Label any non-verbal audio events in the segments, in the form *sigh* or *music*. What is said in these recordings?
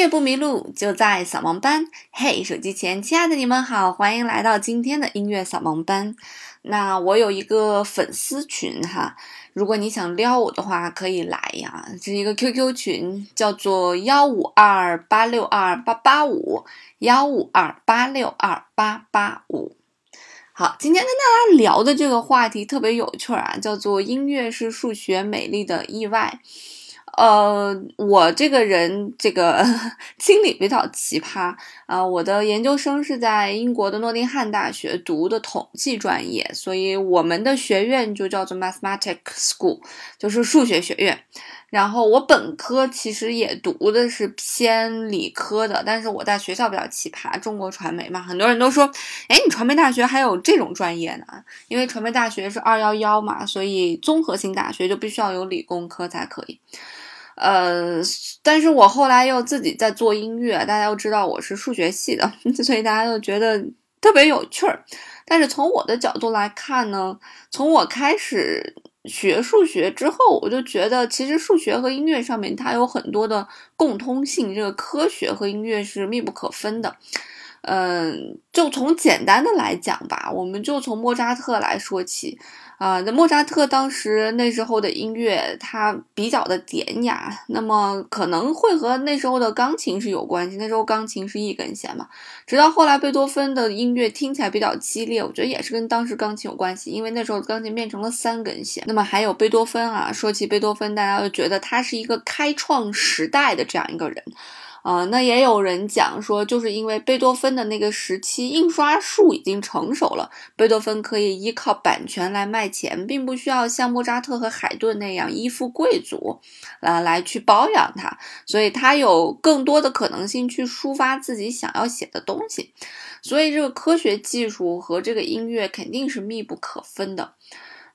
乐不迷路，就在扫盲班。嘿，手机前亲爱的你们好，欢迎来到今天的音乐扫盲班。那我有一个粉丝群哈，如果你想撩我的话，可以来呀。这是一个 QQ 群，叫做幺五二八六二八八五幺五二八六二八八五。好，今天跟大家聊的这个话题特别有趣啊，叫做音乐是数学美丽的意外。呃，我这个人这个 *laughs* 经历比较奇葩啊。我的研究生是在英国的诺丁汉大学读的统计专业，所以我们的学院就叫做 Mathematics School，就是数学学院。然后我本科其实也读的是偏理科的，但是我在学校比较奇葩，中国传媒嘛，很多人都说，哎，你传媒大学还有这种专业呢？因为传媒大学是二幺幺嘛，所以综合性大学就必须要有理工科才可以。呃，但是我后来又自己在做音乐，大家都知道我是数学系的，*laughs* 所以大家都觉得特别有趣儿。但是从我的角度来看呢，从我开始学数学之后，我就觉得其实数学和音乐上面它有很多的共通性，这个科学和音乐是密不可分的。嗯，就从简单的来讲吧，我们就从莫扎特来说起啊。那莫扎特当时那时候的音乐，它比较的典雅，那么可能会和那时候的钢琴是有关系。那时候钢琴是一根弦嘛。直到后来贝多芬的音乐听起来比较激烈，我觉得也是跟当时钢琴有关系，因为那时候钢琴变成了三根弦。那么还有贝多芬啊，说起贝多芬，大家就觉得他是一个开创时代的这样一个人。啊，那也有人讲说，就是因为贝多芬的那个时期印刷术已经成熟了，贝多芬可以依靠版权来卖钱，并不需要像莫扎特和海顿那样依附贵族，啊，来去包养他，所以他有更多的可能性去抒发自己想要写的东西，所以这个科学技术和这个音乐肯定是密不可分的。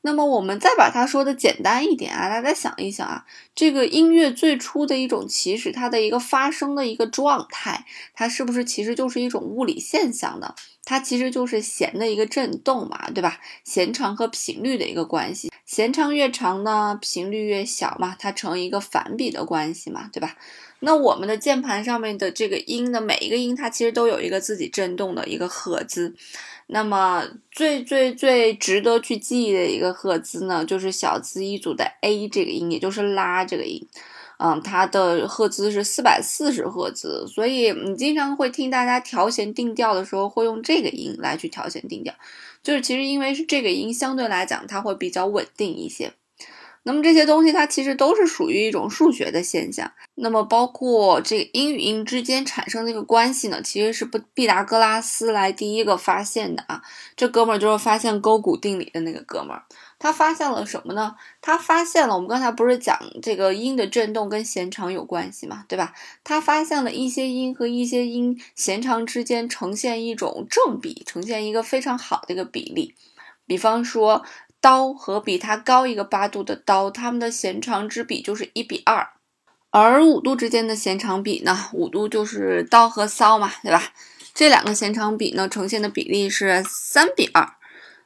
那么我们再把它说的简单一点啊，大家想一想啊，这个音乐最初的一种起始，它的一个发生的一个状态，它是不是其实就是一种物理现象呢？它其实就是弦的一个振动嘛，对吧？弦长和频率的一个关系，弦长越长呢，频率越小嘛，它成一个反比的关系嘛，对吧？那我们的键盘上面的这个音的每一个音，它其实都有一个自己振动的一个赫兹。那么最最最值得去记忆的一个赫兹呢，就是小字一组的 A 这个音，也就是拉这个音，嗯，它的赫兹是四百四十赫兹，所以你经常会听大家调弦定调的时候会用这个音来去调弦定调，就是其实因为是这个音相对来讲它会比较稳定一些。那么这些东西它其实都是属于一种数学的现象。那么包括这个音与音之间产生的一个关系呢，其实是不毕达哥拉斯来第一个发现的啊。这哥们儿就是发现勾股定理的那个哥们儿。他发现了什么呢？他发现了我们刚才不是讲这个音的振动跟弦长有关系嘛，对吧？他发现了一些音和一些音弦长之间呈现一种正比，呈现一个非常好的一个比例。比方说。刀和比它高一个八度的刀，它们的弦长之比就是一比二，而五度之间的弦长比呢，五度就是刀和骚嘛，对吧？这两个弦长比呢，呈现的比例是三比二。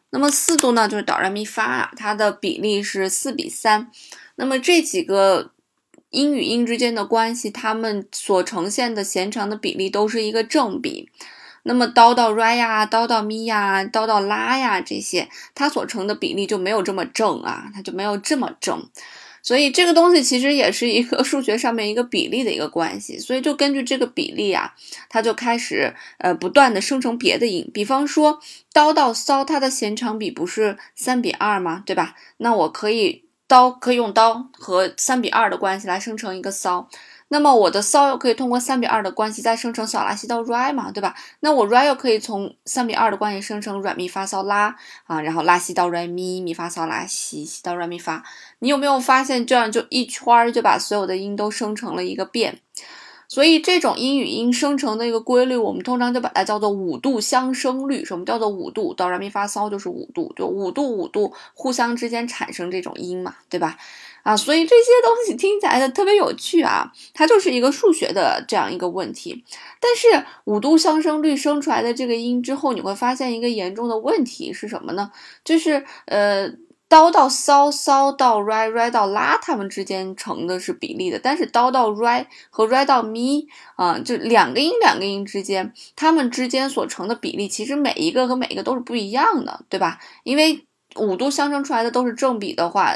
那么四度呢，就是哆来咪发，它的比例是四比三。那么这几个音与音之间的关系，它们所呈现的弦长的比例都是一个正比。那么刀到 re 呀，刀到咪呀，刀到拉呀，这些它所成的比例就没有这么正啊，它就没有这么正，所以这个东西其实也是一个 *laughs* 数学上面一个比例的一个关系，所以就根据这个比例啊，它就开始呃不断的生成别的音，比方说刀到骚，它的弦长比不是三比二吗？对吧？那我可以刀可以用刀和三比二的关系来生成一个骚。那么我的骚又可以通过三比二的关系再生成小拉西到 re 嘛，对吧？那我 re 又可以从三比二的关系生成软咪发骚拉啊，然后拉西到 re 咪咪发骚拉西西到 re 咪发。你有没有发现这样就一圈儿就把所有的音都生成了一个变？所以这种音与音生成的一个规律，我们通常就把它叫做五度相生律。什么叫做五度？到 re 咪发骚就是五度，就五度五度互相之间产生这种音嘛，对吧？啊，所以这些东西听起来的特别有趣啊，它就是一个数学的这样一个问题。但是五度相生律生出来的这个音之后，你会发现一个严重的问题是什么呢？就是呃，哆到嗦嗦到 re re 到拉，它们之间成的是比例的，但是哆到 re 和 re 到咪啊，就两个音两个音之间，它们之间所成的比例，其实每一个和每一个都是不一样的，对吧？因为五度相生出来的都是正比的话，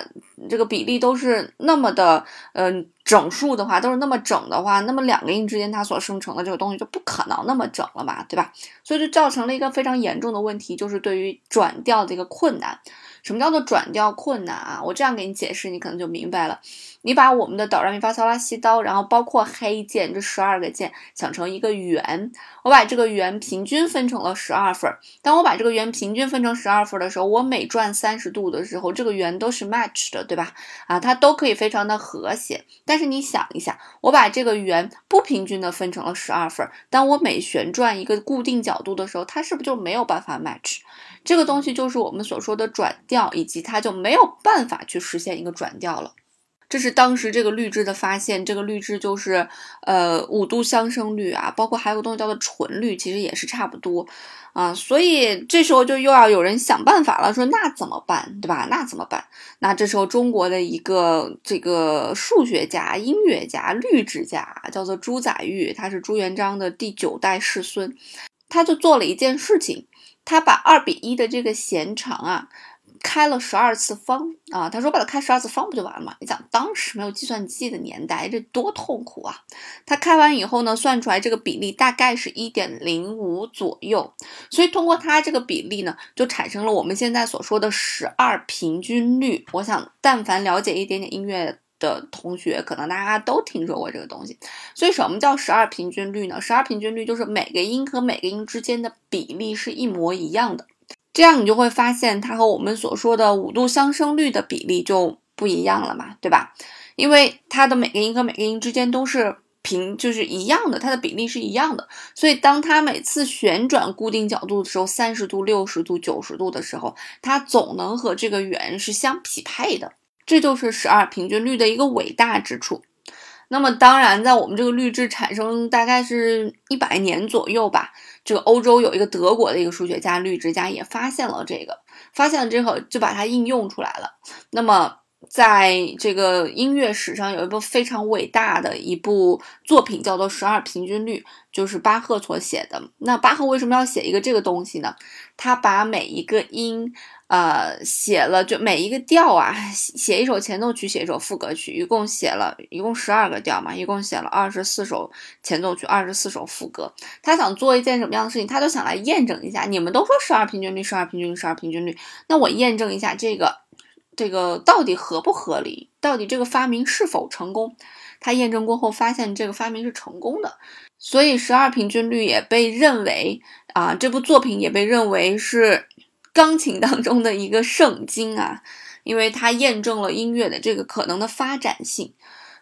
这个比例都是那么的，嗯，整数的话都是那么整的话，那么两个音之间它所生成的这个东西就不可能那么整了嘛，对吧？所以就造成了一个非常严重的问题，就是对于转调的一个困难。什么叫做转调困难啊？我这样给你解释，你可能就明白了。你把我们的哆来咪发嗦拉西哆，然后包括黑键这十二个键想成一个圆，我把这个圆平均分成了十二份。当我把这个圆平均分成十二份的时候，我每转三十度的时候，这个圆都是 match 的，对吧？啊，它都可以非常的和谐。但但是你想一下，我把这个圆不平均的分成了十二份，当我每旋转一个固定角度的时候，它是不是就没有办法 match？这个东西就是我们所说的转调，以及它就没有办法去实现一个转调了。这是当时这个律制的发现，这个律制就是呃五度相生律啊，包括还有个东西叫做纯律，其实也是差不多啊。所以这时候就又要有人想办法了，说那怎么办，对吧？那怎么办？那这时候中国的一个这个数学家、音乐家、律制家叫做朱载堉，他是朱元璋的第九代世孙，他就做了一件事情。他把二比一的这个弦长啊，开了十二次方啊。他说把它开十二次方不就完了吗？你想当时没有计算机的年代，这多痛苦啊！他开完以后呢，算出来这个比例大概是一点零五左右。所以通过它这个比例呢，就产生了我们现在所说的十二平均律。我想，但凡了解一点点音乐。的同学可能大家都听说过这个东西，所以什么叫十二平均律呢？十二平均律就是每个音和每个音之间的比例是一模一样的，这样你就会发现它和我们所说的五度相生律的比例就不一样了嘛，对吧？因为它的每个音和每个音之间都是平，就是一样的，它的比例是一样的，所以当它每次旋转固定角度的时候，三十度、六十度、九十度的时候，它总能和这个圆是相匹配的。这就是十二平均律的一个伟大之处。那么，当然，在我们这个律制产生大概是一百年左右吧，这个欧洲有一个德国的一个数学家、律制家也发现了这个，发现了之后就把它应用出来了。那么，在这个音乐史上有一部非常伟大的一部作品，叫做《十二平均律》，就是巴赫所写的。那巴赫为什么要写一个这个东西呢？他把每一个音。呃，写了就每一个调啊，写一首前奏曲，写一首副歌曲，一共写了一共十二个调嘛，一共写了二十四首前奏曲，二十四首副歌。他想做一件什么样的事情？他就想来验证一下，你们都说十二平均律，十二平均律，十二平均律，那我验证一下这个这个到底合不合理，到底这个发明是否成功？他验证过后发现这个发明是成功的，所以十二平均律也被认为啊，这部作品也被认为是。钢琴当中的一个圣经啊，因为它验证了音乐的这个可能的发展性，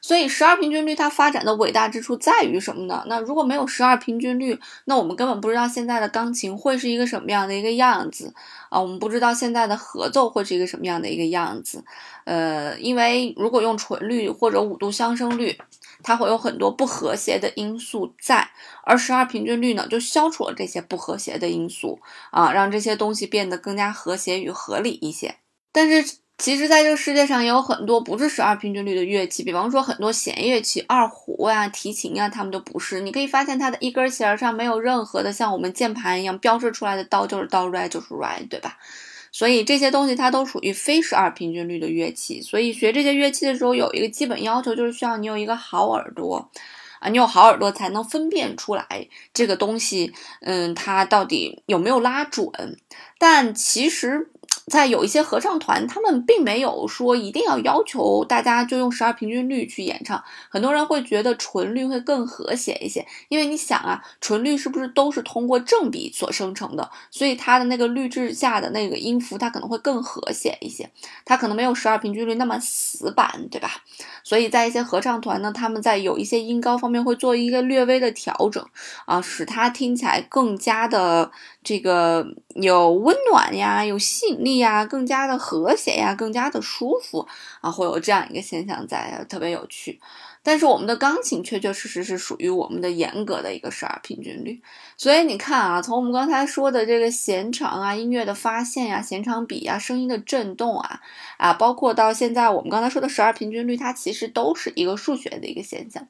所以十二平均律它发展的伟大之处在于什么呢？那如果没有十二平均律，那我们根本不知道现在的钢琴会是一个什么样的一个样子啊，我们不知道现在的合奏会是一个什么样的一个样子。呃，因为如果用纯律或者五度相生律。它会有很多不和谐的因素在，而十二平均律呢，就消除了这些不和谐的因素啊，让这些东西变得更加和谐与合理一些。但是，其实在这个世界上也有很多不是十二平均律的乐器，比方说很多弦乐器，二胡呀、提琴呀，它们都不是。你可以发现，它的一根弦上没有任何的像我们键盘一样标志出来的刀就是刀，re 就是 re，对吧？所以这些东西它都属于非十二平均律的乐器，所以学这些乐器的时候有一个基本要求，就是需要你有一个好耳朵，啊，你有好耳朵才能分辨出来这个东西，嗯，它到底有没有拉准。但其实。在有一些合唱团，他们并没有说一定要要求大家就用十二平均律去演唱。很多人会觉得纯律会更和谐一些，因为你想啊，纯律是不是都是通过正比所生成的？所以它的那个律制下的那个音符，它可能会更和谐一些，它可能没有十二平均律那么死板，对吧？所以在一些合唱团呢，他们在有一些音高方面会做一个略微的调整啊，使它听起来更加的这个有温暖呀，有吸引力。呀，更加的和谐呀，更加的舒服啊，会有这样一个现象在，特别有趣。但是我们的钢琴确确实实是属于我们的严格的一个十二平均律。所以你看啊，从我们刚才说的这个弦长啊、音乐的发现呀、弦长比啊、声音的振动啊，啊，包括到现在我们刚才说的十二平均律，它其实都是一个数学的一个现象。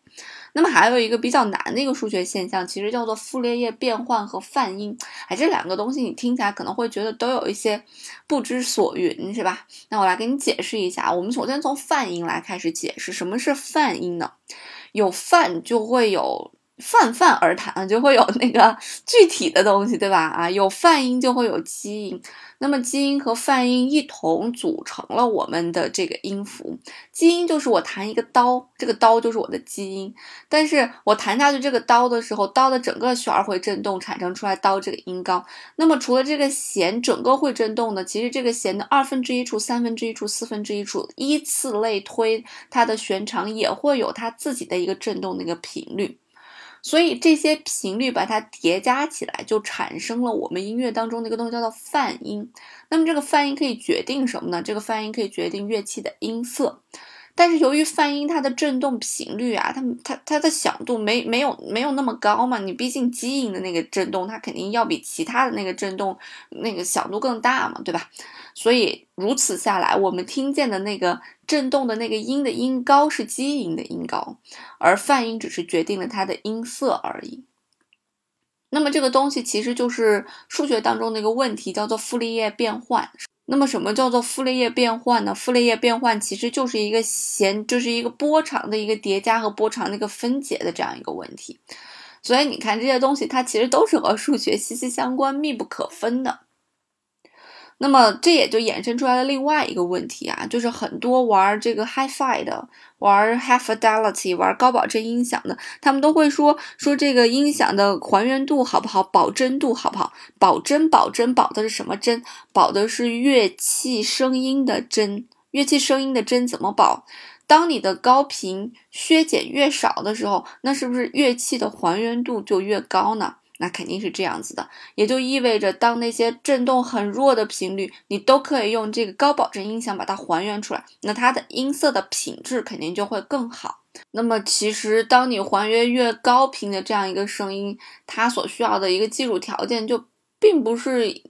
那么还有一个比较难的一个数学现象，其实叫做傅立叶变换和泛音。哎，这两个东西你听起来可能会觉得都有一些不知所云，是吧？那我来给你解释一下。我们首先从泛音来开始解释，什么是泛音呢？有泛就会有。泛泛而谈，就会有那个具体的东西，对吧？啊，有泛音就会有基音，那么基音和泛音一同组成了我们的这个音符。基音就是我弹一个刀，这个刀就是我的基音。但是我弹下去这个刀的时候，刀的整个旋儿会震动，产生出来刀这个音高。那么除了这个弦整个会震动的，其实这个弦的二分之一处、三分之一处、四分之一处，依次类推，它的弦长也会有它自己的一个震动的一个频率。所以这些频率把它叠加起来，就产生了我们音乐当中的一个东西，叫做泛音。那么这个泛音可以决定什么呢？这个泛音可以决定乐器的音色。但是由于泛音它的振动频率啊，它它它的响度没没有没有那么高嘛，你毕竟基音的那个振动，它肯定要比其他的那个振动那个响度更大嘛，对吧？所以如此下来，我们听见的那个振动的那个音的音高是基音的音高，而泛音只是决定了它的音色而已。那么这个东西其实就是数学当中的一个问题，叫做傅立叶变换。那么什么叫做傅立叶变换呢？傅立叶变换其实就是一个弦，就是一个波长的一个叠加和波长的一个分解的这样一个问题。所以你看这些东西，它其实都是和数学息息相关、密不可分的。那么这也就衍生出来了另外一个问题啊，就是很多玩这个 Hi-Fi 的、玩 High Fidelity、玩高保真音响的，他们都会说说这个音响的还原度好不好，保真度好不好？保真保真保的是什么真？保的是乐器声音的真。乐器声音的真怎么保？当你的高频削减越少的时候，那是不是乐器的还原度就越高呢？那肯定是这样子的，也就意味着，当那些振动很弱的频率，你都可以用这个高保真音响把它还原出来，那它的音色的品质肯定就会更好。那么，其实当你还原越高频的这样一个声音，它所需要的一个技术条件就并不是，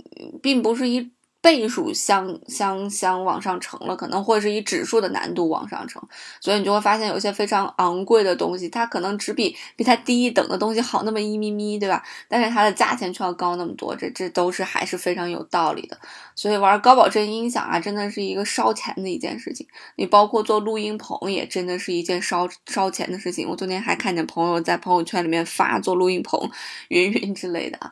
并不是一。倍数相相相往上乘了，可能会是以指数的难度往上乘，所以你就会发现有些非常昂贵的东西，它可能只比比它低一等的东西好那么一咪咪，对吧？但是它的价钱却要高那么多，这这都是还是非常有道理的。所以玩高保真音响啊，真的是一个烧钱的一件事情。你包括做录音棚也真的是一件烧烧钱的事情。我昨天还看见朋友在朋友圈里面发做录音棚云云之类的啊。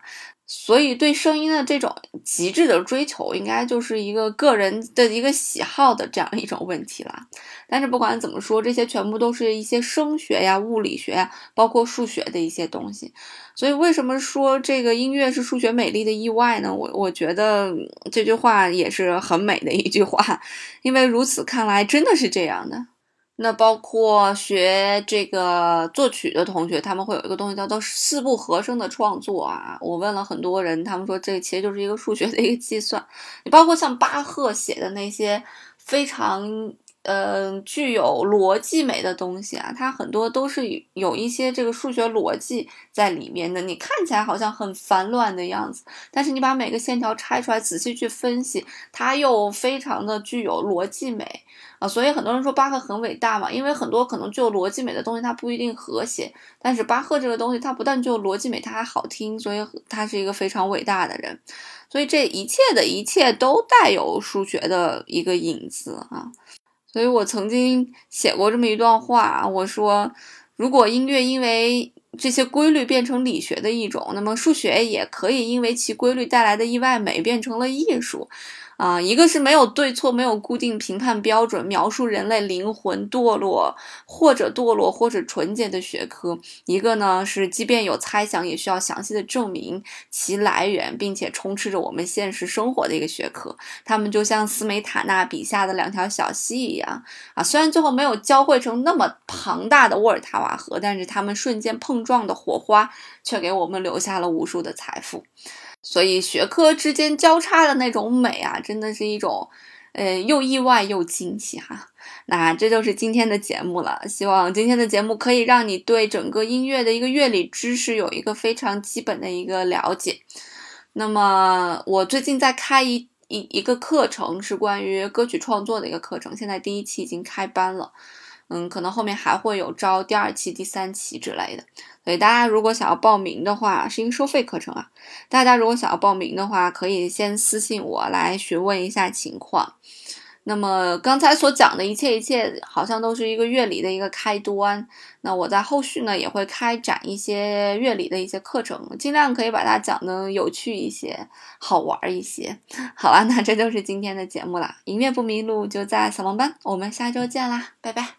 所以，对声音的这种极致的追求，应该就是一个个人的一个喜好的这样一种问题了。但是，不管怎么说，这些全部都是一些声学呀、物理学呀，包括数学的一些东西。所以，为什么说这个音乐是数学美丽的意外呢？我我觉得这句话也是很美的一句话，因为如此看来，真的是这样的。那包括学这个作曲的同学，他们会有一个东西叫做四部和声的创作啊。我问了很多人，他们说这其实就是一个数学的一个计算。你包括像巴赫写的那些非常。嗯，具有逻辑美的东西啊，它很多都是有一些这个数学逻辑在里面的。你看起来好像很繁乱的样子，但是你把每个线条拆出来，仔细去分析，它又非常的具有逻辑美啊。所以很多人说巴赫很伟大嘛，因为很多可能具有逻辑美的东西，它不一定和谐。但是巴赫这个东西，它不但具有逻辑美，它还好听，所以他是一个非常伟大的人。所以这一切的一切都带有数学的一个影子啊。所以我曾经写过这么一段话，我说，如果音乐因为这些规律变成理学的一种，那么数学也可以因为其规律带来的意外美变成了艺术。啊，一个是没有对错，没有固定评判标准，描述人类灵魂堕落或者堕落或者纯洁的学科；一个呢是即便有猜想，也需要详细的证明其来源，并且充斥着我们现实生活的一个学科。他们就像斯梅塔纳笔下的两条小溪一样啊，虽然最后没有交汇成那么庞大的沃尔塔瓦河，但是他们瞬间碰撞的火花却给我们留下了无数的财富。所以学科之间交叉的那种美啊，真的是一种，呃，又意外又惊喜哈。那这就是今天的节目了，希望今天的节目可以让你对整个音乐的一个乐理知识有一个非常基本的一个了解。那么我最近在开一一一个课程，是关于歌曲创作的一个课程，现在第一期已经开班了。嗯，可能后面还会有招第二期、第三期之类的，所以大家如果想要报名的话，是一个收费课程啊。大家如果想要报名的话，可以先私信我来询问一下情况。那么刚才所讲的一切一切，好像都是一个乐理的一个开端。那我在后续呢，也会开展一些乐理的一些课程，尽量可以把它讲的有趣一些，好玩一些。*laughs* 好了，那这就是今天的节目了。音乐不迷路，就在小萌班。我们下周见啦，拜拜。